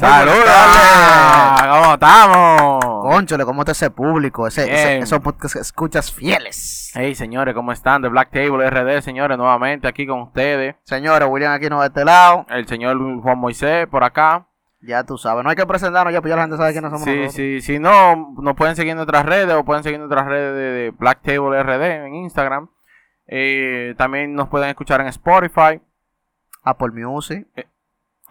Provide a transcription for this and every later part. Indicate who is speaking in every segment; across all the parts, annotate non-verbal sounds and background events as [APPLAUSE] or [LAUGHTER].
Speaker 1: ¡Saludos! ¿Cómo estamos?
Speaker 2: Conchole, ¿cómo está ese público? Ese, ese- esos podcast escuchas fieles.
Speaker 1: Hey, señores, ¿cómo están? De Black Table RD, señores, nuevamente aquí con ustedes.
Speaker 2: Señores, William aquí no de este lado.
Speaker 1: El señor Juan Moisés por acá.
Speaker 2: Ya tú sabes, no hay que presentarnos ya, pues ya la gente sabe quiénes somos
Speaker 1: Sí,
Speaker 2: nosotros.
Speaker 1: sí, si no, nos pueden seguir en nuestras redes o pueden seguir en nuestras redes de, Black Table RD en Instagram. Eh, también nos pueden escuchar en Spotify,
Speaker 2: Apple Music.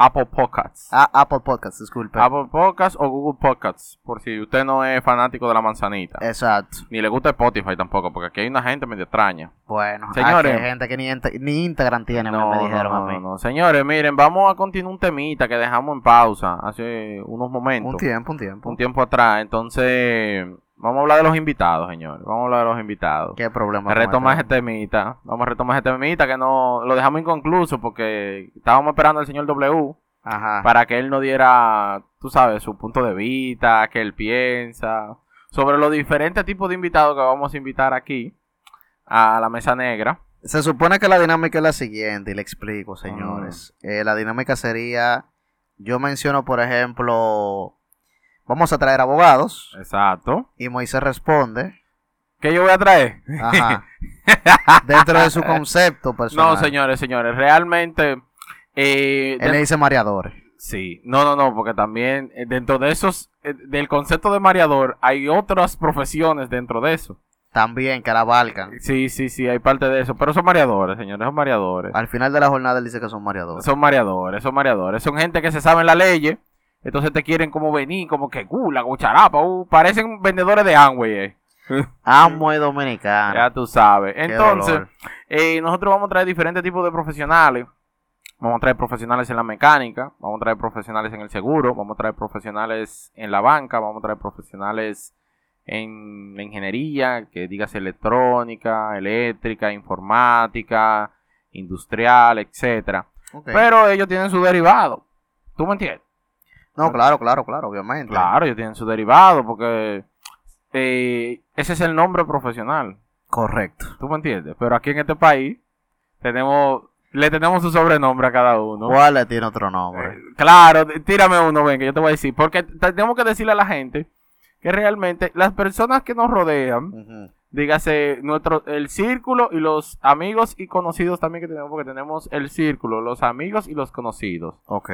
Speaker 1: Apple Podcasts.
Speaker 2: Ah, Apple Podcasts, disculpe.
Speaker 1: Apple Podcasts o Google Podcasts, por si usted no es fanático de la manzanita.
Speaker 2: Exacto.
Speaker 1: Ni le gusta Spotify tampoco, porque aquí hay una gente medio extraña.
Speaker 2: Bueno,
Speaker 1: Señores.
Speaker 2: hay gente que ni, ni Instagram tiene, me-
Speaker 1: No,
Speaker 2: me dijeron
Speaker 1: no,
Speaker 2: a mí.
Speaker 1: no. Señores, miren, vamos a continuar un temita que dejamos en pausa hace unos momentos.
Speaker 2: Un tiempo, un tiempo.
Speaker 1: un tiempo atrás. Entonces, vamos a hablar de los invitados, señores. Vamos a hablar de los invitados.
Speaker 2: ¿Qué problema?
Speaker 1: Retomar
Speaker 2: este?
Speaker 1: este temita. Vamos a retomar este temita que no lo dejamos inconcluso porque estábamos esperando al señor W
Speaker 2: Ajá.
Speaker 1: para que él nos diera, tú sabes, su punto de vista, que él piensa sobre los diferentes tipos de invitados que vamos a invitar aquí a la mesa negra.
Speaker 2: Se supone que la dinámica es la siguiente, y le explico, señores. Eh, la dinámica sería, yo menciono, por ejemplo, vamos a traer abogados,
Speaker 1: Exacto.
Speaker 2: y Moisés responde,
Speaker 1: ¿Qué yo voy a traer?
Speaker 2: ajá, [LAUGHS] dentro de su concepto personal.
Speaker 1: No, señores, señores, realmente... eh,
Speaker 2: Él le dice mareadores.
Speaker 1: Sí, no, no, no, porque también eh, dentro de esos, eh, del concepto de mareador, hay otras profesiones dentro de eso.
Speaker 2: También, que la abarcan.
Speaker 1: Sí, sí, sí, hay parte de eso, pero son mareadores, señores, son mareadores.
Speaker 2: Al final de la jornada él dice que son mareadores.
Speaker 1: Son mareadores, son mareadores, son gente que se saben la ley, entonces te quieren como venir, como que gula, cucharapa, uh, parecen vendedores de Amway, eh. [LAUGHS]
Speaker 2: Amo y dominicano.
Speaker 1: ya tú sabes.
Speaker 2: Qué
Speaker 1: Entonces, eh, nosotros vamos a traer diferentes tipos de profesionales. Vamos a traer profesionales en la mecánica, vamos a traer profesionales en el seguro, vamos a traer profesionales en la banca, vamos a traer profesionales en la ingeniería, que digas electrónica, eléctrica, informática, industrial, etcétera. Pero ellos tienen su derivado. ¿Tú me entiendes?
Speaker 2: No, claro, claro, claro, obviamente.
Speaker 1: Claro, ellos tienen su derivado porque eh, ese es el nombre profesional.
Speaker 2: Correcto.
Speaker 1: ¿Tú me entiendes? Pero aquí en este país tenemos, le tenemos su sobrenombre a cada uno.
Speaker 2: ¿Cuál le tiene otro nombre?
Speaker 1: Eh, claro, tírame uno, ven, que yo te voy a decir. Porque tenemos que decirle a la gente que realmente las personas que nos rodean,
Speaker 2: Ujú.
Speaker 1: dígase nuestro, el círculo y los amigos y conocidos también que tenemos, porque tenemos el círculo, los amigos y los conocidos.
Speaker 2: Ok.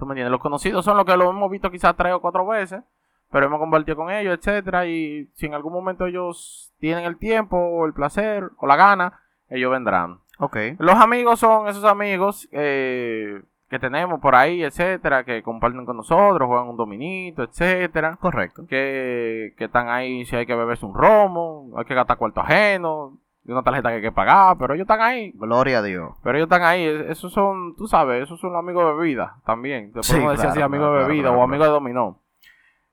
Speaker 1: ¿Tú me entiendes? Los conocidos son los que lo hemos visto quizás tres o cuatro veces, pero hemos compartido con ellos, etcétera, y si en algún momento ellos tienen el tiempo, o el placer, o la gana, ellos vendrán.
Speaker 2: Ok.
Speaker 1: Los amigos son esos amigos eh, que tenemos por ahí, etcétera, que comparten con nosotros, juegan un dominito, etcétera,
Speaker 2: Correcto.
Speaker 1: que, que están ahí si hay que beberse un romo, hay que gastar cuarto ajeno, de una tarjeta que hay que pagar, pero ellos están ahí.
Speaker 2: Gloria a Dios.
Speaker 1: Pero ellos están ahí, es- esos son, tú sabes, esos son los amigos de bebida también. Te
Speaker 2: Sí,
Speaker 1: podemos decir
Speaker 2: claro,
Speaker 1: así, amigos
Speaker 2: claro,
Speaker 1: de bebida
Speaker 2: claro,
Speaker 1: o amigos de dominó.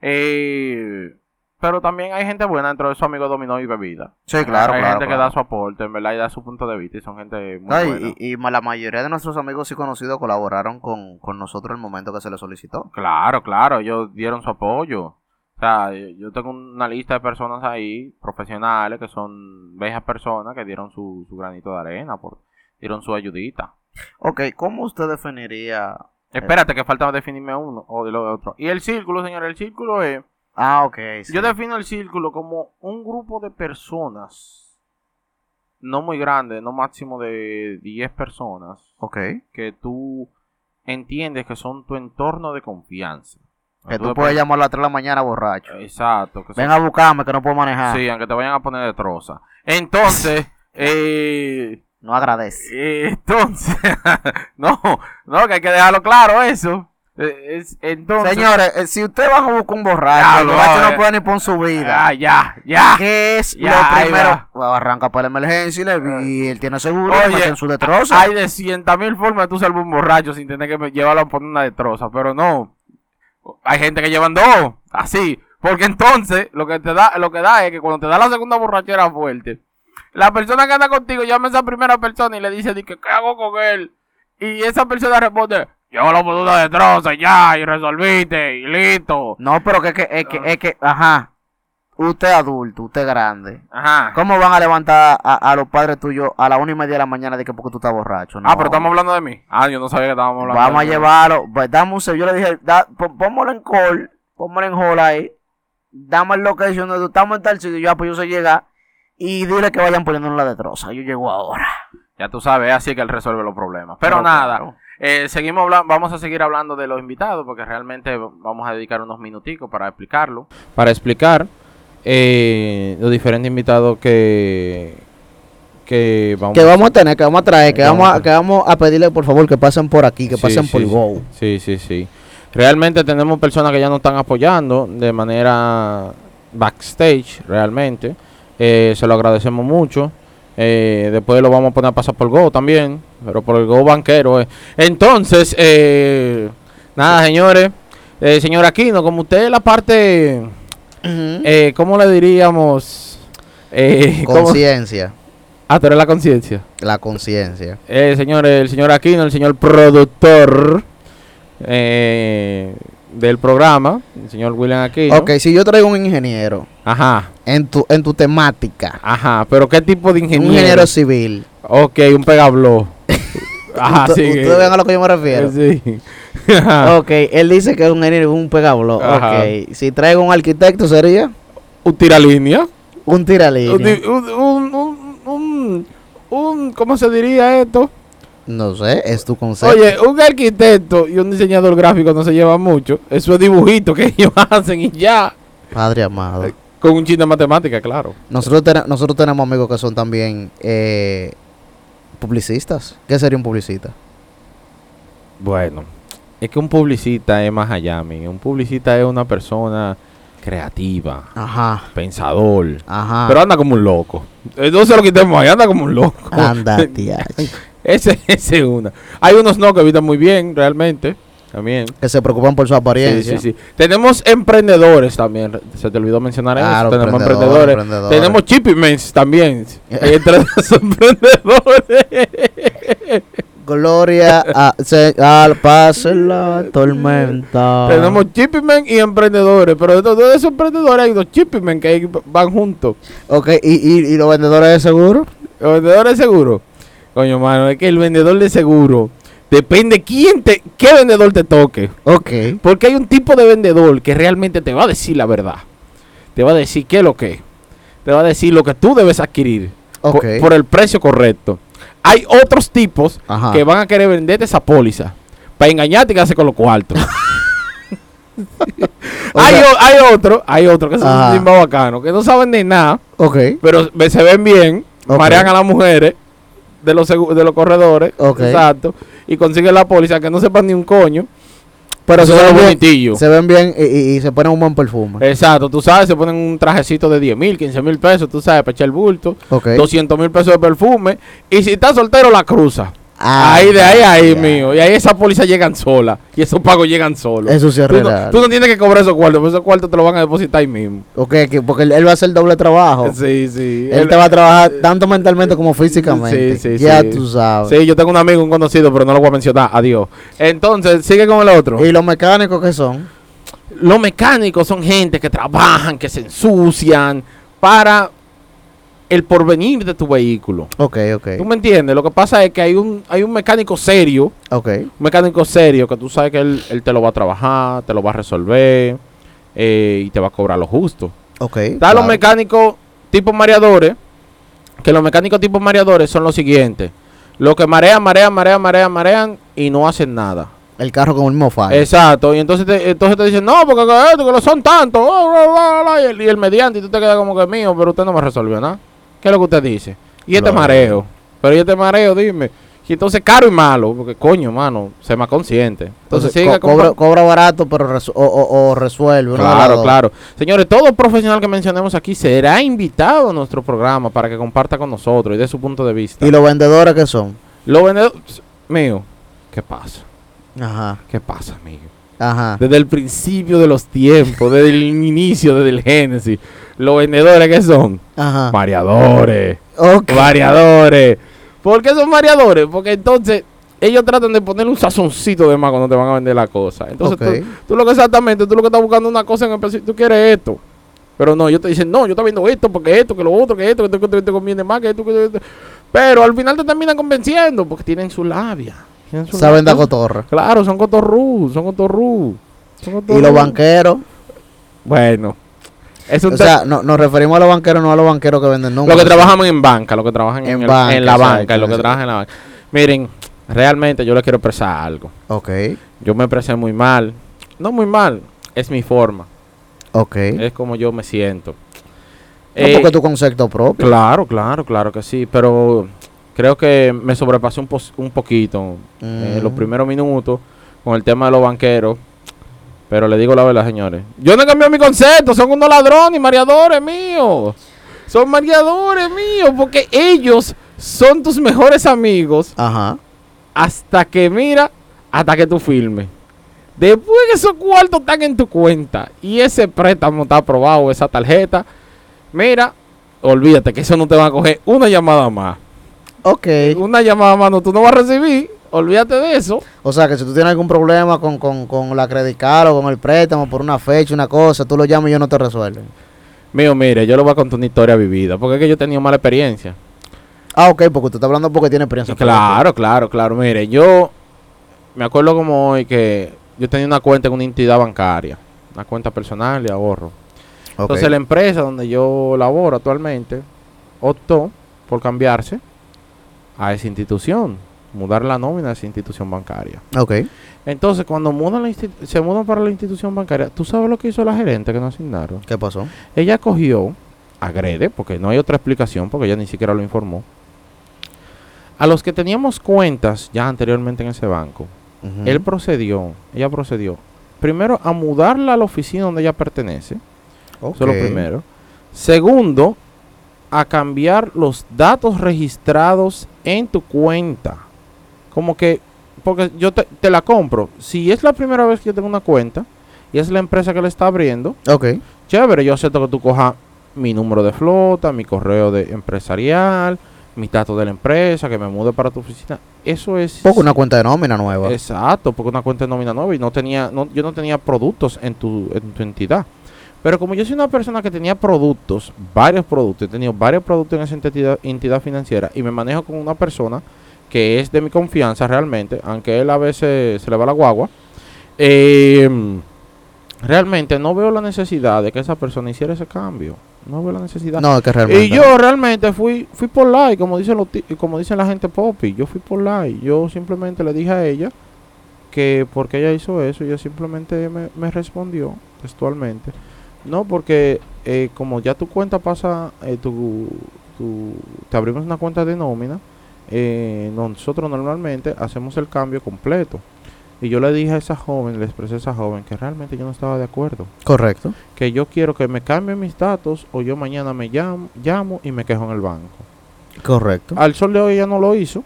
Speaker 1: Eh, pero también hay gente buena dentro de esos amigos de dominó y bebida.
Speaker 2: Sí, claro,
Speaker 1: hay gente que da su aporte, en verdad, y da su punto de vista y son gente muy buena.
Speaker 2: y, la mayoría de nuestros amigos y conocidos colaboraron con, con nosotros en el momento que se les solicitó.
Speaker 1: Claro, claro, ellos dieron su apoyo. O sea, yo tengo una lista de personas ahí, profesionales, que son bellas personas que dieron su, su granito de arena, por, dieron su ayudita.
Speaker 2: Ok, ¿cómo usted definiría?
Speaker 1: Espérate, que falta definirme uno o de lo otro. Y el círculo, señor, el círculo es.
Speaker 2: Ah, ok. sí.
Speaker 1: Yo defino el círculo como un grupo de personas, no muy grande, no máximo de 10 personas,
Speaker 2: Ok.
Speaker 1: que tú entiendes que son tu entorno de confianza.
Speaker 2: Que tú puedes
Speaker 1: pones-
Speaker 2: llamarlo a las 3 de la mañana borracho.
Speaker 1: Exacto. Que son-
Speaker 2: Ven a buscarme que no puedo manejar.
Speaker 1: Sí, aunque te vayan a poner de troza. Entonces, [LAUGHS] eh,
Speaker 2: No agradece.
Speaker 1: eh, entonces, [LAUGHS] no, no, que hay que dejarlo claro eso. Eh, es- entonces,
Speaker 2: Señores, eh, si usted va a buscar un borracho,
Speaker 1: Ya,
Speaker 2: el borracho no puede ni poner su vida.
Speaker 1: ya, ya, ya.
Speaker 2: ¿Qué es
Speaker 1: Ya,
Speaker 2: lo primero?
Speaker 1: va.
Speaker 2: Arranca para la emergencia y le vi, él tiene seguro,
Speaker 1: Oye,
Speaker 2: meten su destroza.
Speaker 1: Hay de cientas mil formas de tú salvar un borracho sin tener que llevarlo a poner una destroza, pero no. Hay gente que llevan dos, así. Porque entonces, lo que te da, lo que da es que cuando te da la segunda borrachera fuerte, la persona que anda contigo llama a esa primera persona y le dice, ¿qué hago con él? Y esa persona responde, llévalo por una destroza y ya, y resolviste, y listo.
Speaker 2: No, pero que, que, es
Speaker 1: Ah.
Speaker 2: que, es que, ajá. Usted adulto, usted grande.
Speaker 3: Ajá.
Speaker 2: ¿Cómo van a levantar a, a los padres tuyos a las una y media de la mañana de que porque tú estás borracho? No.
Speaker 3: Ah, pero estamos hablando de mí. Ah, yo no sabía que estábamos hablando
Speaker 2: Vamos a
Speaker 3: de
Speaker 2: llevarlo. pues, Dame un. Yo le dije, da, pónmelo en call. Pónmelo en hold ahí. Dame el location donde estamos en tal sitio. Ya, pues yo sé llegar. Y dile que vayan poniendo la de troza. Yo llego ahora.
Speaker 3: Ya tú sabes, así que él resuelve los problemas. Pero
Speaker 2: Pero
Speaker 3: nada,
Speaker 2: claro.
Speaker 3: eh, seguimos hablando, vamos a seguir hablando de los invitados porque realmente vamos a dedicar unos minuticos para explicarlo.
Speaker 1: para explicar eh, los diferentes invitados que, que vamos
Speaker 2: Que vamos a tener, que vamos a traer, que
Speaker 1: Que
Speaker 2: vamos a, que vamos a pedirle por favor que pasen por aquí, que
Speaker 1: Sí,
Speaker 2: pasen
Speaker 1: sí,
Speaker 2: por. Go.
Speaker 1: Sí, sí, sí. Realmente tenemos personas que ya nos están apoyando de manera backstage, realmente. Eh, se lo agradecemos mucho. Eh, después lo vamos a poner a pasar por Go también, pero por el Go banquero. eh. Entonces, eh, nada, señores. Eh, señor Aquino, como usted es la parte, eh, ¿cómo le diríamos? Eh. [LAUGHS]
Speaker 2: Conciencia,
Speaker 1: Ah, tú eres la conciencia.
Speaker 2: la conciencia.
Speaker 1: Eh, señor, el señor Aquino, el señor productor eh, del programa, el señor William Aquino.
Speaker 2: Ok, si yo traigo un ingeniero
Speaker 1: Ajá,
Speaker 2: en tu, en tu temática,
Speaker 1: ajá, pero ¿qué tipo de ingeniero?
Speaker 2: un ingeniero civil,
Speaker 1: Ok, un pegablo. Ajá,
Speaker 2: Usted-
Speaker 1: sí.
Speaker 2: ustedes ven a lo que yo me refiero.
Speaker 1: Sí. [LAUGHS]
Speaker 2: Ok, él dice que es un ingeniero, un pegablo.
Speaker 1: Ajá.
Speaker 2: Ok, si traigo un arquitecto sería
Speaker 1: Un tiralínea.
Speaker 2: un tiralínea.
Speaker 1: ti- un, un, un, un- un- ¿cómo se diría esto?
Speaker 2: No sé, es tu concepto.
Speaker 1: Oye, un arquitecto y un diseñador gráfico no se llevan mucho. Eso es dibujito que [LAUGHS] ellos hacen y ya.
Speaker 2: Padre amado.
Speaker 1: Con un chin de matemática, claro.
Speaker 2: Nosotros, tene- nosotros tenemos amigos que son también eh, publicistas. ¿Qué sería un publicista?
Speaker 1: Bueno, es que un publicista es más allá. Un publicista es una persona creativa,
Speaker 2: Ajá,
Speaker 1: pensador.
Speaker 2: ajá.
Speaker 1: Pero anda como un loco. Eh, No se lo quitemos ahí, anda como un loco.
Speaker 2: Anda, tía. [LAUGHS]
Speaker 1: ese, ese es una. Hay unos no que evitan muy bien, realmente. También.
Speaker 2: Que se preocupan por su apariencia.
Speaker 1: sí, sí. Tenemos emprendedores también. Se te olvidó mencionar
Speaker 2: Claro,
Speaker 1: eso. Tenemos
Speaker 2: emprendedores.
Speaker 1: Tenemos chipimens también. Hay [LAUGHS] entre los emprendedores.
Speaker 2: Gloria a, se- al pase la tormenta.
Speaker 1: Tenemos chippimen y emprendedores, pero de todos esos emprendedores hay dos chippimen que van juntos.
Speaker 2: Ok, ¿y, y, y los vendedores de seguro?
Speaker 1: Los vendedores de seguro. Coño, mano, es que el vendedor de seguro depende quién te, qué vendedor te toque.
Speaker 2: Ok.
Speaker 1: Porque hay un tipo de vendedor que realmente te va a decir la verdad. Te va a decir qué es lo que es. Te va a decir lo que tú debes adquirir por-
Speaker 2: Ok.
Speaker 1: por, el precio correcto. Hay otros tipos
Speaker 2: Ajá.
Speaker 1: que van a querer venderte esa póliza para engañarte y quedarse con los cuartos. [LAUGHS] [LAUGHS] Hay,
Speaker 2: sea-
Speaker 1: o- hay otro, hay otro que son
Speaker 2: Ajá.
Speaker 1: un timba bacano, que no saben de nada,
Speaker 2: Ok.
Speaker 1: pero se ven bien, marean a las mujeres de los de los corredores, exacto, y consiguen la póliza que no sepan ni un coño,
Speaker 2: Pero se ven, bien,
Speaker 1: bonitillo.
Speaker 2: se ven bien y, y- y se ponen un buen perfume.
Speaker 1: Exacto, tú sabes, se ponen un trajecito de 10 mil, 15 mil pesos, tú sabes, para echar el bulto,
Speaker 2: ok.
Speaker 1: 200 mil pesos de perfume, y si estás soltero, la cruza.
Speaker 2: Ah,
Speaker 1: ahí, de ahí, ahí, mío. Y ahí esas pólizas llegan solas. Y esos pagos llegan solos.
Speaker 2: Eso sí es
Speaker 1: tú, no, tú no tienes que cobrar esos cuartos, porque esos cuartos te los van a depositar ahí mismo.
Speaker 2: Ok, que- porque él, él va a hacer doble trabajo.
Speaker 1: Sí, sí.
Speaker 2: Él
Speaker 1: Él-
Speaker 2: te va a trabajar tanto mentalmente como físicamente.
Speaker 1: Sí, sí,
Speaker 2: ya
Speaker 1: sí.
Speaker 2: tú sabes.
Speaker 1: Sí, yo tengo un amigo, un conocido, pero no lo voy a mencionar. Adiós. Entonces, sigue con el otro.
Speaker 2: ¿Y los mecánicos qué son?
Speaker 1: Los mecánicos son gente que trabajan, que se ensucian para el porvenir de tu vehículo.
Speaker 2: Ok, ok.
Speaker 1: ¿Tú me entiendes? Lo que pasa es que hay un, hay un mecánico serio,
Speaker 2: Ok.
Speaker 1: un mecánico serio, que tú sabes que él, él te lo va a trabajar, te lo va a resolver eh, y te va a cobrar lo justo.
Speaker 2: Ok.
Speaker 1: Están
Speaker 2: claro.
Speaker 1: los mecánicos tipo mareadores, que los mecánicos tipo mareadores son los siguientes. Los que marean, marean, marean, marean, marean y no hacen nada.
Speaker 2: El carro con el mismo fallo.
Speaker 1: Exacto, y entonces te, entonces te dicen, no, porque que esto, que lo son tantos, bla, bla, bla, bla", y, el, y el mediante, y tú te quedas como que mío, pero usted no me resolvió nada. ¿Qué es lo que usted dice? Y este
Speaker 2: Claro.
Speaker 1: mareo, pero y este mareo, dime. Y entonces caro y malo, porque coño, mano, sé más consciente. Entonces,
Speaker 2: Entonces,
Speaker 1: siga
Speaker 2: co- cobra, cobra barato, pero resu- o, o- o resuelve.
Speaker 1: Claro, claro. Señores, todo profesional que mencionemos aquí será invitado a nuestro programa para que comparta con nosotros y dé su punto de vista.
Speaker 2: ¿Y los vendedores qué son?
Speaker 1: Los vendedores, mío, ¿qué pasa?
Speaker 2: Ajá,
Speaker 1: ¿Qué pasa, amigo?
Speaker 2: Ajá.
Speaker 1: Desde el principio de los tiempos, desde el inicio, desde el génesis, los vendedores que son
Speaker 2: Ajá.
Speaker 1: variadores,
Speaker 2: Ok.
Speaker 1: variadores. ¿Por qué son variadores? Porque entonces ellos tratan de ponerle un sazoncito de más cuando te van a vender la cosa. Entonces tú, tú lo que exactamente, tú lo que estás buscando una cosa en específico, tú quieres esto. Pero no, yo te dicen, no, yo estoy viendo esto, porque esto, que lo otro, que esto, que esto, que te conviene más, que esto, que esto. Pero al final te terminan convenciendo, porque tienen su labia.
Speaker 2: Saben de cotorra.
Speaker 1: Claro, son cotorrú, son cotorrú. son
Speaker 2: Y los banqueros.
Speaker 1: Bueno, es un
Speaker 2: O sea, no, nos referimos a los banqueros, no a los banqueros que venden
Speaker 1: lo
Speaker 2: números.
Speaker 1: que trabajamos en banca, lo que trabajan en,
Speaker 2: En
Speaker 1: el-
Speaker 2: banca,
Speaker 1: en la banca,
Speaker 2: exacto,
Speaker 1: lo que trabajan en la banca. Miren, realmente yo les quiero expresar algo.
Speaker 2: Ok,
Speaker 1: Yo me expresé muy mal. No muy mal, es mi forma.
Speaker 2: ok.
Speaker 1: Es como yo me siento.
Speaker 2: No,
Speaker 1: Eh,
Speaker 2: porque tu concepto propio.
Speaker 1: Claro, claro, claro que sí, pero creo que me sobrepasé un, poquito en los
Speaker 2: Mm.
Speaker 1: primeros minutos con el tema de los banqueros. Pero le digo la verdad, señores. Yo no he cambiado mi concepto, son unos ladrones y mareadores míos. Son mareadores míos porque ellos son tus mejores amigos
Speaker 2: Ajá.
Speaker 1: hasta que mira, hasta que tú filmes. Después que esos cuartos están en tu cuenta y ese préstamo está aprobado, esa tarjeta, mira, olvídate que eso no te va a coger una llamada más.
Speaker 2: Ok.
Speaker 1: Una llamada más no, tú no vas a recibir, olvídate de eso.
Speaker 2: O sea, que si tú tienes algún problema con, con, con la Credit Card o con el préstamo por una fecha, una cosa, tú lo llamas y ellos no te resuelven.
Speaker 1: Mío, mire, yo le voy a contar una historia vivida, porque es que yo he tenido mala experiencia.
Speaker 2: Ah, ok, porque tú estás hablando porque tiene experiencia.
Speaker 1: Claro, claro, claro. Mire, yo me acuerdo como hoy que yo tenía una cuenta en una entidad bancaria, una cuenta personal de ahorro. Entonces la empresa donde yo laboro actualmente optó por cambiarse a esa institución, mudar la nómina a esa institución bancaria.
Speaker 2: Ok.
Speaker 1: Entonces cuando mudan la se mudan para la institución bancaria, ¿tú sabes lo que hizo la gerente que nos asignaron?
Speaker 2: ¿Qué pasó?
Speaker 1: Ella cogió, agrede, porque no hay otra explicación, porque ella ni siquiera lo informó, a los que teníamos cuentas ya anteriormente en ese banco, él procedió, ella procedió, primero a mudarla a la oficina donde ella pertenece, eso es lo primero. Segundo, a cambiar los datos registrados en tu cuenta. Como que, porque yo te, te la compro. Si es la primera vez que yo tengo una cuenta y es la empresa que la está abriendo,
Speaker 2: Ok.
Speaker 1: chévere, yo acepto que tú cojas mi número de flota, mi correo de empresarial, mis datos de la empresa, que me mude para tu oficina. Eso es...
Speaker 2: Poco una cuenta de nómina nueva.
Speaker 1: Exacto, porque una cuenta de nómina nueva y no tenía, no, yo no tenía productos en tu, en tu entidad. Pero como yo soy una persona que tenía productos, varios productos, he tenido varios productos en esa entidad, entidad financiera y me manejo con una persona que es de mi confianza realmente, aunque él a veces se le va la guagua, eh, realmente no veo la necesidad de que esa persona hiciera ese cambio. No veo la necesidad.
Speaker 2: No, que realmente.
Speaker 1: Y yo realmente fui fui por like, como dicen los como dicen la gente popi, yo fui por like. Yo simplemente le dije a ella que porque ella hizo eso, ella simplemente me, me respondió textualmente. No, porque eh, como ya tu cuenta pasa, eh, tu, tu- te abrimos una cuenta de nómina, eh, nosotros normalmente hacemos el cambio completo. Y yo le dije a esa joven, le expresé a esa joven que realmente yo no estaba de acuerdo
Speaker 2: Correcto.
Speaker 1: que yo quiero que me cambien mis datos o yo mañana me llamo, llamo y me quejo en el banco.
Speaker 2: Correcto.
Speaker 1: Al sol de hoy ella no lo hizo.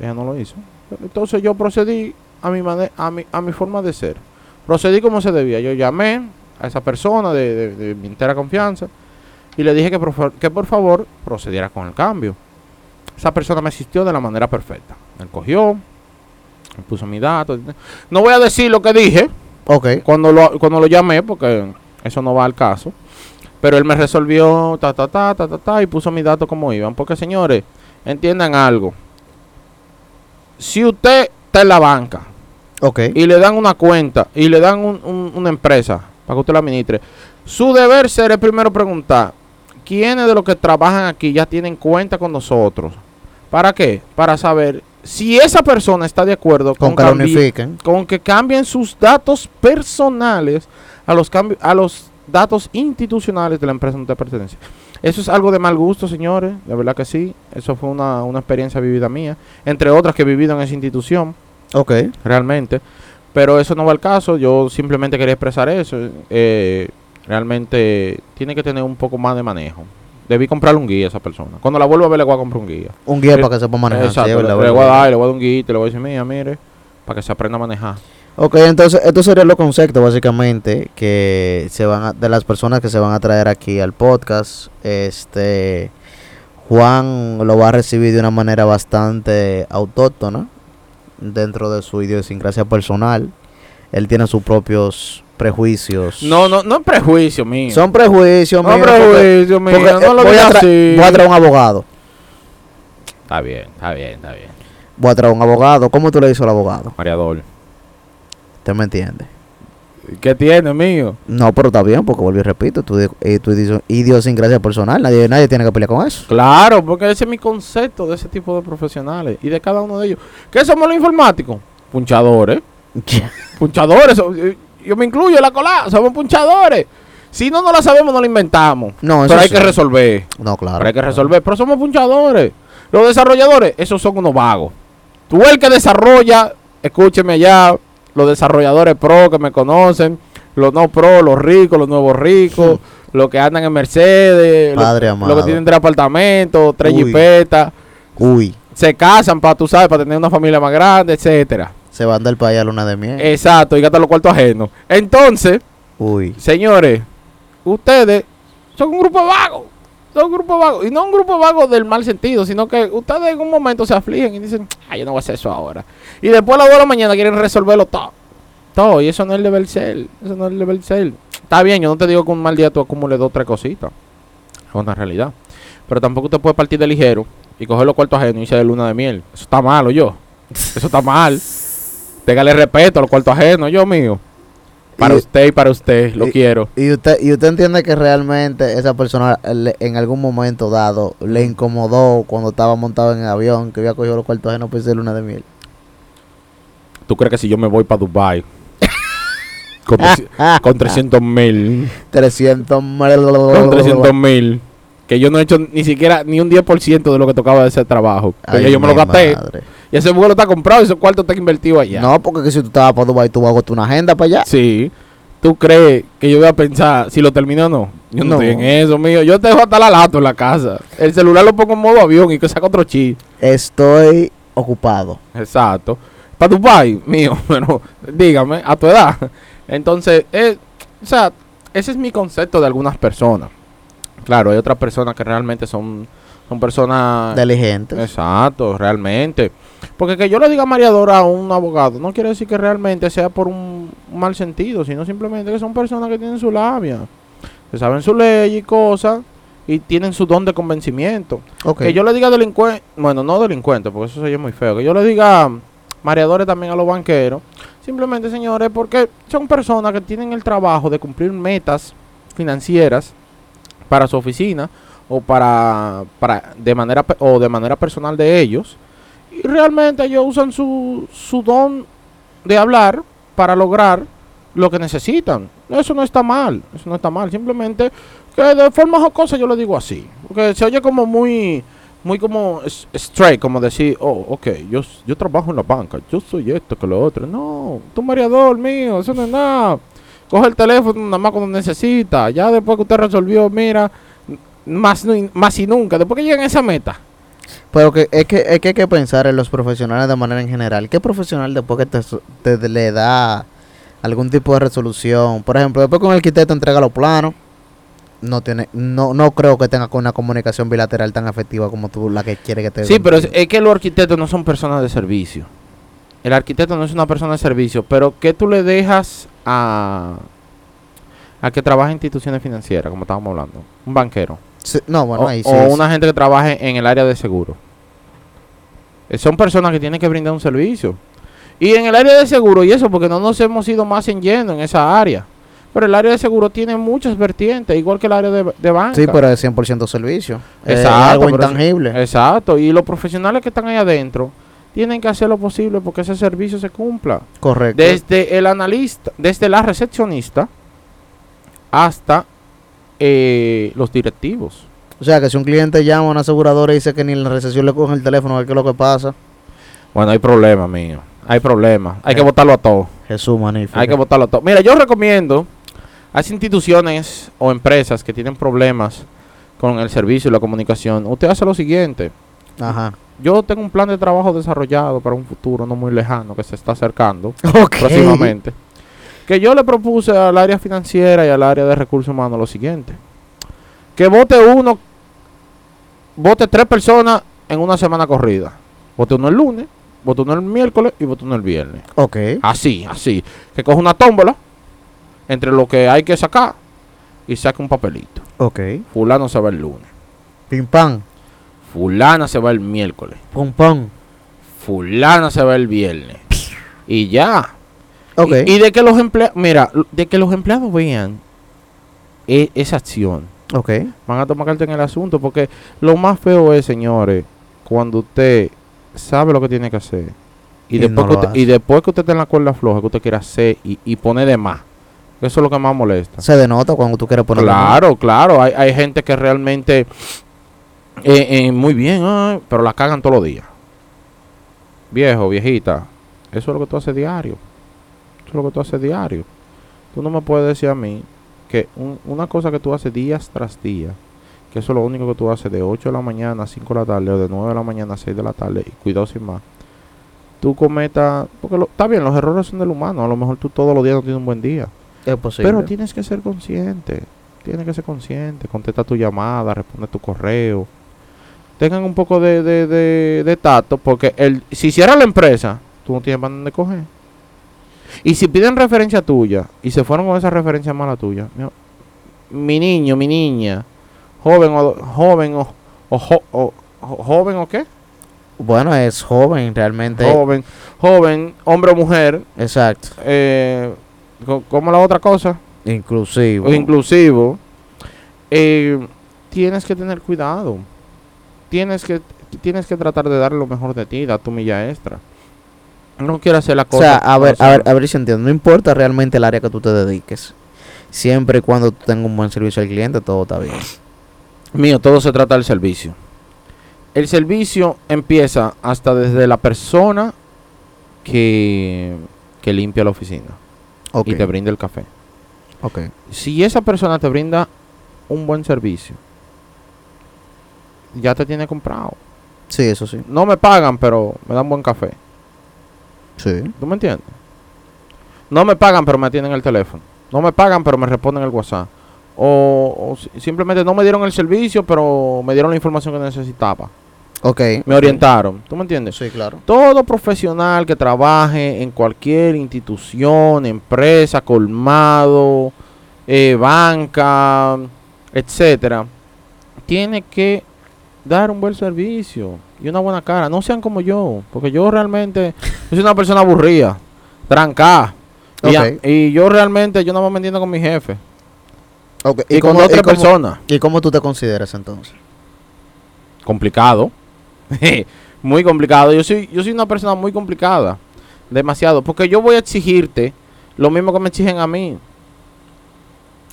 Speaker 1: Ella no lo hizo. Entonces yo procedí a mi, a mi, a mi forma de ser. Procedí como se debía. Yo llamé a esa persona de, de- de mi entera confianza y le dije que por, que por favor procediera con el cambio. Esa persona me asistió de la manera perfecta. Me cogió, me puso mi dato. No voy a decir lo que dije,
Speaker 2: Ok.
Speaker 1: cuando lo, cuando lo llamé, porque eso no va al caso. Pero él me resolvió ta ta ta ta ta ta y puso mis datos como iban. Porque señores, entiendan algo. Si usted está en la banca
Speaker 2: Ok.
Speaker 1: y le dan una cuenta y le dan un- un- una empresa para que usted la administre, su deber ser es primero preguntar quiénes de los que trabajan aquí ya tienen cuenta con nosotros. ¿Para qué? Para saber si esa persona está de acuerdo
Speaker 2: Con
Speaker 1: con,
Speaker 2: que
Speaker 1: cambi- con que cambien sus datos personales a los a los datos institucionales de la empresa donde pertenece. Eso es algo de mal gusto, señores, de verdad que sí. Eso fue una, una experiencia vivida mía, entre otras que he vivido en esa institución,
Speaker 2: Ok.
Speaker 1: realmente. Pero eso no va al caso, yo simplemente quería expresar eso. eh, realmente tiene que tener un poco más de manejo. Debí comprarle un guía a esa persona. Cuando la vuelva a ver, le voy a comprar un guía.
Speaker 2: Un guía
Speaker 1: Eh,
Speaker 2: para que sepa manejar.
Speaker 1: Exacto, le, voy a dar, le voy a dar un guía, y le voy a decir, mira, mire, para que se aprenda a manejar.
Speaker 2: Ok, entonces estos serían los conceptos básicamente que se van a- de las personas que se van a traer aquí al podcast. Este Juan lo va a recibir de una manera bastante autóctona dentro de su idiosincrasia personal. él tiene sus propios prejuicios.
Speaker 1: No, no, no es prejuicio mío.
Speaker 2: Son prejuicios,
Speaker 1: no
Speaker 2: mío,
Speaker 1: es prejuicio
Speaker 2: porque-
Speaker 1: mío.
Speaker 2: porque,
Speaker 1: no lo
Speaker 2: eh, voy, a
Speaker 1: digas
Speaker 2: tra-
Speaker 1: así.
Speaker 2: voy a traer un abogado.
Speaker 1: Está bien, está bien, está bien.
Speaker 2: Voy a traer un abogado. ¿Cómo tú le dices al abogado?
Speaker 1: Mareador.
Speaker 2: ¿Usted me entiende?
Speaker 1: ¿Qué tiene, mío?
Speaker 2: No, pero está bien, porque vuelvo y repito, tú, eh, tú dices idiosincrasia personal, nadie, nadie tiene que pelear con eso.
Speaker 1: Claro, porque ese es mi concepto de ese tipo de profesionales y de cada uno de ellos. ¿Qué somos los informáticos? Punchadores. Punchadores. so- yo- me incluyo en la cola. Somos punchadores. Si no, no la sabemos, no la inventamos.
Speaker 2: No, eso
Speaker 1: Pero hay
Speaker 2: sí.
Speaker 1: que resolver.
Speaker 2: No, claro.
Speaker 1: Pero hay que resolver. Pero somos punchadores. Los desarrolladores, esos son unos vagos. Tú el que desarrolla, escúcheme allá, los desarrolladores pro que me conocen, los no pro, los ricos, los nuevos ricos, los que andan en Mercedes,
Speaker 2: Padre
Speaker 1: los, que tienen tres apartamentos, tres
Speaker 2: Uy.
Speaker 1: jipetas,
Speaker 2: Uy,
Speaker 1: se casan para, tú sabes, para tener una familia más grande, etcétera.
Speaker 2: se van del país a luna de miel.
Speaker 1: Exacto, y gastan los cuartos ajenos. Entonces,
Speaker 2: Uy,
Speaker 1: señores, ustedes son un grupo de un grupo de vagos. Y no un grupo de vagos del mal sentido, sino que ustedes en un momento se afligen y dicen, ay, yo no voy a hacer eso ahora. Y después a las 2 de la mañana quieren resolverlo todo. Todo. Y eso no es el deber ser. Eso no es el deber ser. Está bien, yo no te digo que un mal día tú acumules dos o tres cositas. Es una realidad. Pero tampoco te puedes partir de ligero y coger los cuartos ajenos y irse de luna de miel. Eso está malo, yo. Eso está mal. Téngale respeto a los cuartos ajenos, yo mío. Para
Speaker 2: Y-
Speaker 1: usted y para usted, lo
Speaker 2: y-
Speaker 1: quiero.
Speaker 2: y usted, y usted entiende que realmente esa persona le- en algún momento dado le incomodó cuando estaba montado en el avión que había cogido los cuartos ajenos para irse luna de miel.
Speaker 1: ¿Tú crees que si yo me voy para Dubai con, [LAUGHS] con 300 mil,
Speaker 2: 300
Speaker 1: con 300 mil, que yo no he hecho ni siquiera ni un 10% de lo que tocaba de ese trabajo?
Speaker 2: Ay,
Speaker 1: yo me lo gasté.
Speaker 2: madre.
Speaker 1: Y ese vuelo está comprado y ese cuarto está invertido allá.
Speaker 2: No, porque que si tú estabas para Dubai, tú vas a una agenda para allá.
Speaker 1: Sí. ¿Tú crees que yo voy a pensar si lo termino o no? Yo no,
Speaker 2: No.
Speaker 1: estoy en eso, mío. Yo te dejo hasta la lato en la casa. El celular lo pongo en modo avión y que saca otro chip.
Speaker 2: Estoy ocupado.
Speaker 1: Exacto. Para Dubai, mío, [LAUGHS] bueno, dígame, a tu edad. Entonces, eh, o sea, ese es mi concepto de algunas personas. Claro, hay otras personas que realmente son, son personas...
Speaker 2: Diligentes.
Speaker 1: Exacto, realmente. Porque que yo le diga mareadora a un abogado no quiere decir que realmente sea por un mal sentido, sino simplemente que son personas que tienen su labia, que saben su ley y cosas y tienen su don de convencimiento. Que yo le diga delincuente, bueno, no delincuente, porque eso sería muy feo. Que yo le diga mareadores también a los banqueros. Simplemente, señores, porque son personas que tienen el trabajo de cumplir metas financieras para su oficina o para, para de manera o de manera personal de ellos. Y realmente ellos usan su, su don de hablar para lograr lo que necesitan. Eso no está mal, eso no está mal. Simplemente que de forma jocosa yo lo digo así. Porque se oye como muy, muy como straight, como decir, oh, ok, yo, yo trabajo en la banca, yo soy esto que lo otro. No, tú mareador mío, eso no es nada. Coge el teléfono nada más cuando necesita. Ya después que usted resolvió, mira, más, más y nunca. Después que lleguen a esa meta.
Speaker 2: Pero que es, que es que hay que pensar en los profesionales de manera en general. ¿Qué profesional después que te, su- te- te le da algún tipo de resolución? Por ejemplo, después que un arquitecto entrega los planos, no tiene, no, no creo que tenga una comunicación bilateral tan efectiva como tú la que quiere que te
Speaker 1: Sí, pero es, es que los arquitectos no son personas de servicio. El arquitecto no es una persona de servicio, pero ¿qué tú le dejas a, a que trabaje en instituciones financieras, como estábamos hablando? Un banquero.
Speaker 2: Sí, no, bueno,
Speaker 1: o
Speaker 2: ahí sí.
Speaker 1: o
Speaker 2: es-
Speaker 1: una gente que trabaje en el área de seguro. Eh, Son personas que tienen que brindar un servicio. Y en el área de seguro, y eso porque no nos hemos ido más en lleno en esa área. Pero el área de seguro tiene muchas vertientes, igual que el área de, de banca.
Speaker 2: Sí, pero es 100% servicio. Es
Speaker 1: Exacto,
Speaker 2: algo
Speaker 1: pero eso-
Speaker 2: intangible.
Speaker 1: Exacto, y los profesionales que están ahí adentro tienen que hacer lo posible porque ese servicio se cumpla.
Speaker 2: Correcto.
Speaker 1: Desde el analista, desde la recepcionista hasta eh, los directivos.
Speaker 2: O sea, que si un cliente llama a una aseguradora y dice que ni en la recesión le cogen el teléfono, qué es lo que pasa.
Speaker 1: Bueno, hay problemas, mío. Hay problemas. Hay que
Speaker 2: Eh.
Speaker 1: votarlo a todo.
Speaker 2: Jesús, magnífico.
Speaker 1: Hay que votarlo a todo. Mira, yo recomiendo a esas instituciones o empresas que tienen problemas con el servicio y la comunicación. Usted hace lo siguiente.
Speaker 2: Ajá.
Speaker 1: Yo tengo un plan de trabajo desarrollado para un futuro no muy lejano que se está acercando. [LAUGHS] Próximamente. Que yo le propuse al área financiera y al área de recursos humanos lo siguiente. Que vote uno, vote tres personas en una semana corrida. Vote uno el lunes, voto uno el miércoles y voto uno el viernes.
Speaker 2: Ok.
Speaker 1: Así, así. Que coge una tómbola entre lo que hay que sacar y saca un papelito.
Speaker 2: Ok.
Speaker 1: Fulano se va el lunes.
Speaker 2: Pim pam.
Speaker 1: Fulana se va el miércoles.
Speaker 2: Pum pam.
Speaker 1: Fulana se va el viernes. Y ya.
Speaker 2: Ok.
Speaker 1: Y, y de que los empleados, mira, de que los empleados vean e- esa acción,
Speaker 2: ok.
Speaker 1: van a tomar carta en el asunto, porque lo más feo es, señores, cuando usted sabe lo que tiene que hacer y,
Speaker 2: Y
Speaker 1: después,
Speaker 2: no
Speaker 1: que usted, y después que usted está en la cuerda floja, que usted quiere hacer y, y pone de más. Eso es lo que más molesta.
Speaker 2: Se denota cuando tú quieres poner.
Speaker 1: Claro, claro. Hay, hay gente que realmente eh, eh, muy bien, ay, pero la cagan todos los días. Viejo, viejita, eso es lo que tú haces diario. Eso es lo que tú haces diario. Tú no me puedes decir a mí que un- una cosa que tú haces días tras día, que eso es lo único que tú haces de 8 de la mañana a 5 de la tarde o de 9 de la mañana a 6 de la tarde y cuidado sin más. Tú cometas, porque lo- está bien, los errores son del humano, a lo mejor tú todos los días no tienes un buen día.
Speaker 2: Es posible.
Speaker 1: Pero tienes que ser consciente. Tienes que ser consciente. Contesta tu llamada, responde tu correo. Tengan un poco de, de, de, de tacto. Porque el, si cierra la empresa, tú no tienes para dónde coger. Y si piden referencia tuya y se fueron con esa referencia mala tuya, mi, niño, mi niña, joven o joven o, o, jo- o- jo- joven o qué?
Speaker 2: Bueno, es joven realmente.
Speaker 1: Joven, joven, hombre o mujer,
Speaker 2: Exacto.
Speaker 1: eh, co- como la otra cosa.
Speaker 2: Inclusivo.
Speaker 1: o inclusivo, eh, tienes que tener cuidado. Tienes que, tienes que tratar de dar lo mejor de ti, dar tu milla extra. No quiero hacer la
Speaker 2: O
Speaker 1: cosa.
Speaker 2: sea, a ver, a ver,
Speaker 1: a
Speaker 2: ver si entiendo. No importa realmente el área que tú te dediques. Siempre y cuando tú tengas un buen servicio al cliente, todo está bien.
Speaker 1: Mío, todo se trata del servicio. El servicio empieza hasta desde la persona que, que limpia la oficina y te brinda el café.
Speaker 2: ok.
Speaker 1: Si esa persona te brinda un buen servicio, ya te tiene comprado.
Speaker 2: Sí, eso sí.
Speaker 1: No me pagan, pero me dan buen café.
Speaker 2: Sí.
Speaker 1: ¿Tú me entiendes? No me pagan, pero me atienden el teléfono. No me pagan, pero me responden el WhatsApp. O, o si- simplemente no me dieron el servicio, pero me dieron la información que necesitaba.
Speaker 2: Ok.
Speaker 1: Me orientaron. ¿Tú me entiendes?
Speaker 2: Sí, claro.
Speaker 1: Todo profesional que trabaje en cualquier institución, empresa, colmado, eh, banca, etcétera, tiene que dar un buen servicio y una buena cara. No sean como yo, porque yo realmente yo soy una persona aburrida, trancada. Y, yo realmente yo no me entiendo con mi jefe
Speaker 2: Ok.
Speaker 1: y, con
Speaker 2: cómo-
Speaker 1: otra
Speaker 2: cómo-
Speaker 1: persona.
Speaker 2: ¿Y cómo tú te consideras entonces?
Speaker 1: complicado. [LAUGHS] muy complicado. Yo soy, yo soy una persona muy complicada. Demasiado. Porque yo voy a exigirte lo mismo que me exigen a mí.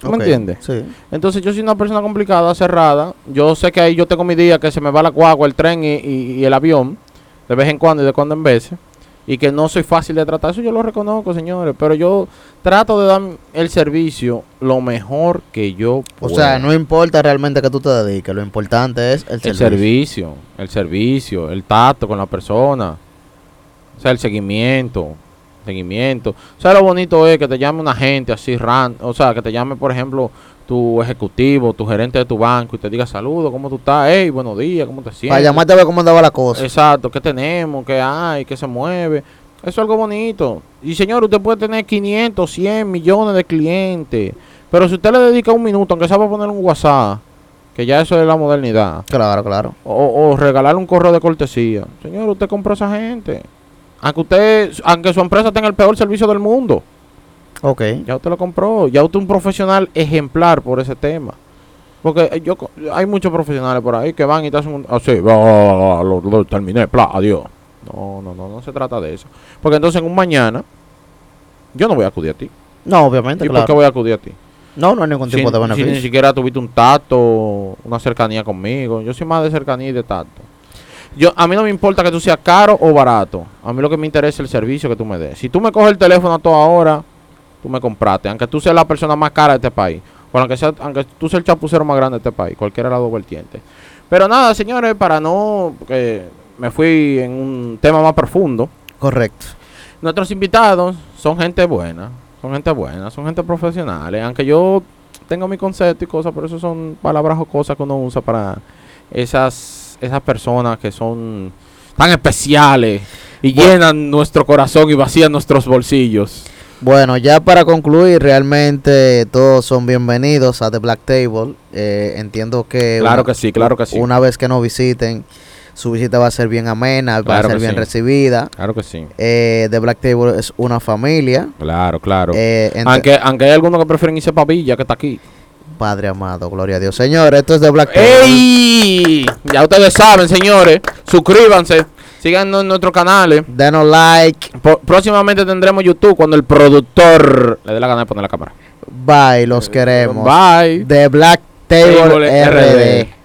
Speaker 1: ¿Tú me entiendes?
Speaker 2: Sí.
Speaker 1: Entonces yo soy una persona complicada, cerrada. Yo sé que ahí yo tengo mi día que se me va la guagua, el tren y, y- y el avión. De vez en cuando y de cuando en vez. Y que no soy fácil de tratar. Eso yo lo reconozco, señores. Pero yo trato de dar el servicio lo mejor que yo
Speaker 2: O
Speaker 1: puedo.
Speaker 2: sea, no importa realmente que tú te dediques, lo importante es el
Speaker 1: El
Speaker 2: servicio.
Speaker 1: servicio, el servicio, el tacto con la persona. O sea, el seguimiento, seguimiento. O sea, lo bonito es que te llame una gente así, ran, o sea, que te llame, por ejemplo, tu ejecutivo, tu gerente de tu banco y te diga saludos, ¿cómo tú estás? Hey, buenos días, ¿cómo te sientes?
Speaker 2: Para llamarte a ver cómo andaba la cosa.
Speaker 1: Exacto, ¿qué tenemos? ¿Qué hay? ¿Qué se mueve? Eso es algo bonito. Y señor, usted puede tener 500, 100 millones de clientes. Pero si usted le dedica un minuto, aunque sea para poner un WhatsApp, que ya eso es la modernidad,
Speaker 2: Claro, claro.
Speaker 1: o, o regalarle un correo de cortesía. Señor, usted compró a esa gente. Aunque usted, aunque su empresa tenga el peor servicio del mundo,
Speaker 2: Ok.
Speaker 1: ya usted lo compró. Ya usted es un profesional ejemplar por ese tema. Porque eh, yo hay muchos profesionales por ahí que van y te hacen un... Así, "Ah, lo, lo terminé, pla, adiós. No, no, no, no se trata de eso. Porque entonces en un mañana, yo no voy a acudir a ti.
Speaker 2: No, obviamente,
Speaker 1: ¿Y por
Speaker 2: claro.
Speaker 1: qué voy a acudir a ti?
Speaker 2: No, no hay ningún
Speaker 1: Si,
Speaker 2: tipo de
Speaker 1: si ni
Speaker 2: beneficio.
Speaker 1: siquiera tuviste un tacto, una cercanía conmigo. Yo soy más de cercanía y de tacto. Yo, a mí no me importa que tú seas caro o barato. A mí lo que me interesa es el servicio que tú me des. Si tú me coges el teléfono a toda hora, tú me compraste. Aunque tú seas la persona más cara de este país. O aunque, sea, aunque tú seas el chapucero más grande de este país. Cualquiera dos vertientes. Pero nada, señores, para no... Porque me fui en un tema más profundo.
Speaker 2: Correcto.
Speaker 1: Nuestros invitados son gente buena, son gente buena, son gente profesionales, aunque yo tengo mi concepto y cosas, pero eso son palabras o cosas que uno usa para esas esas personas que son tan especiales y llenan nuestro corazón y vacían nuestros bolsillos.
Speaker 2: Bueno, ya para concluir, realmente todos son bienvenidos a The Black Table. Eh, entiendo que
Speaker 1: Claro
Speaker 2: una,
Speaker 1: que sí, claro que sí.
Speaker 2: una vez que nos visiten, su visita va a ser bien amena, va a ser bien
Speaker 1: sí.
Speaker 2: recibida.
Speaker 1: Claro que sí.
Speaker 2: Eh, The Black Table es una familia.
Speaker 1: Claro, claro.
Speaker 2: Eh,
Speaker 1: aunque, aunque hay algunos que prefieren irse para Villa, que está aquí.
Speaker 2: Padre amado, gloria a Dios. Señores, esto es The Black.
Speaker 1: ¡Ey! Ya ustedes saben, señores. Suscríbanse. Síganos en nuestros canales.
Speaker 2: Denos like.
Speaker 1: Próximamente tendremos YouTube cuando el productor le dé la gana de poner la cámara.
Speaker 2: Bye, los queremos.
Speaker 1: Bye.
Speaker 2: The Black Table,
Speaker 1: Table
Speaker 2: RD.
Speaker 1: RD.